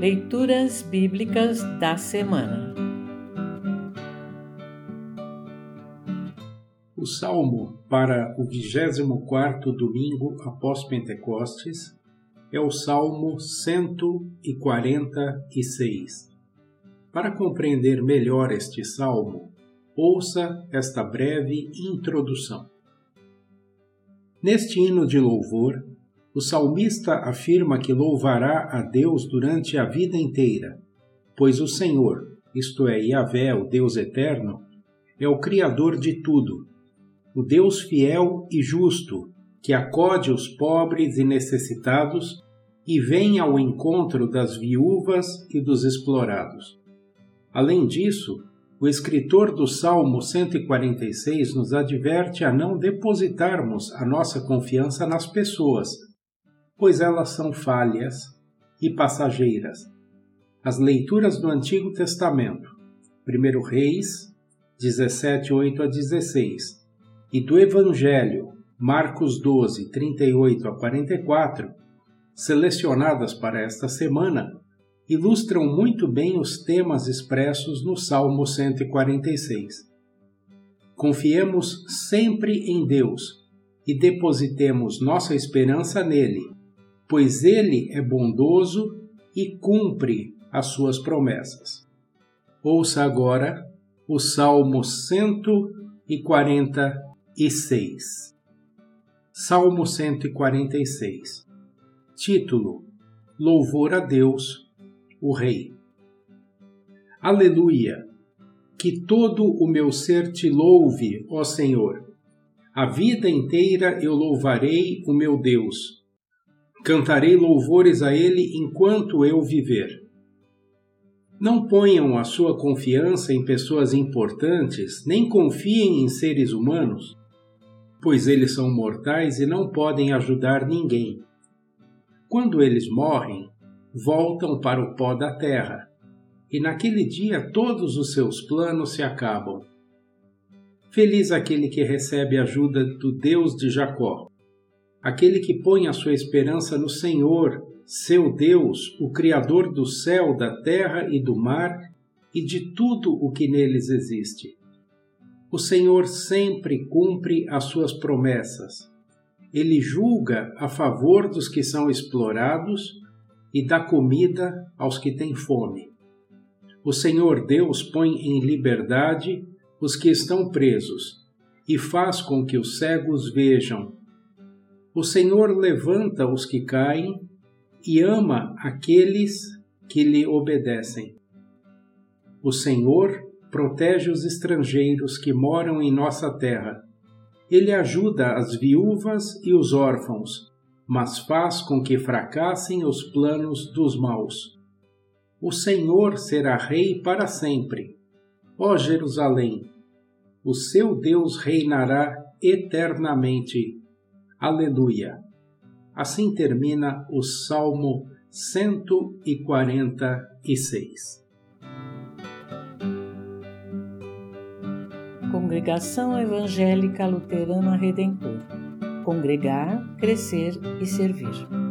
Leituras Bíblicas da Semana O salmo para o 24 domingo após Pentecostes é o Salmo 146. Para compreender melhor este salmo, ouça esta breve introdução. Neste hino de louvor, o salmista afirma que louvará a Deus durante a vida inteira, pois o Senhor, isto é, Yahvé, o Deus eterno, é o Criador de tudo, o Deus fiel e justo, que acode os pobres e necessitados e vem ao encontro das viúvas e dos explorados. Além disso, o escritor do Salmo 146 nos adverte a não depositarmos a nossa confiança nas pessoas, pois elas são falhas e passageiras. As leituras do Antigo Testamento, 1 Reis 17, 8 a 16, e do Evangelho, Marcos 12, 38 a 44, selecionadas para esta semana, ilustram muito bem os temas expressos no Salmo 146. Confiemos sempre em Deus e depositemos nossa esperança nele, pois ele é bondoso e cumpre as suas promessas. Ouça agora o Salmo 146. Salmo 146. Título: Louvor a Deus o Rei. Aleluia! Que todo o meu ser te louve, ó Senhor. A vida inteira eu louvarei o meu Deus. Cantarei louvores a Ele enquanto eu viver. Não ponham a sua confiança em pessoas importantes, nem confiem em seres humanos, pois eles são mortais e não podem ajudar ninguém. Quando eles morrem, voltam para o pó da terra, e naquele dia todos os seus planos se acabam. Feliz aquele que recebe ajuda do Deus de Jacó, aquele que põe a sua esperança no Senhor, seu Deus, o Criador do céu, da terra e do mar e de tudo o que neles existe. O Senhor sempre cumpre as suas promessas. Ele julga a favor dos que são explorados e dá comida aos que têm fome. O Senhor Deus põe em liberdade os que estão presos e faz com que os cegos vejam. O Senhor levanta os que caem e ama aqueles que lhe obedecem. O Senhor protege os estrangeiros que moram em nossa terra. Ele ajuda as viúvas e os órfãos mas faz com que fracassem os planos dos maus. O Senhor será rei para sempre. Ó Jerusalém, o seu Deus reinará eternamente. Aleluia. Assim termina o Salmo 146. Congregação Evangélica Luterana Redentor congregar, crescer e servir.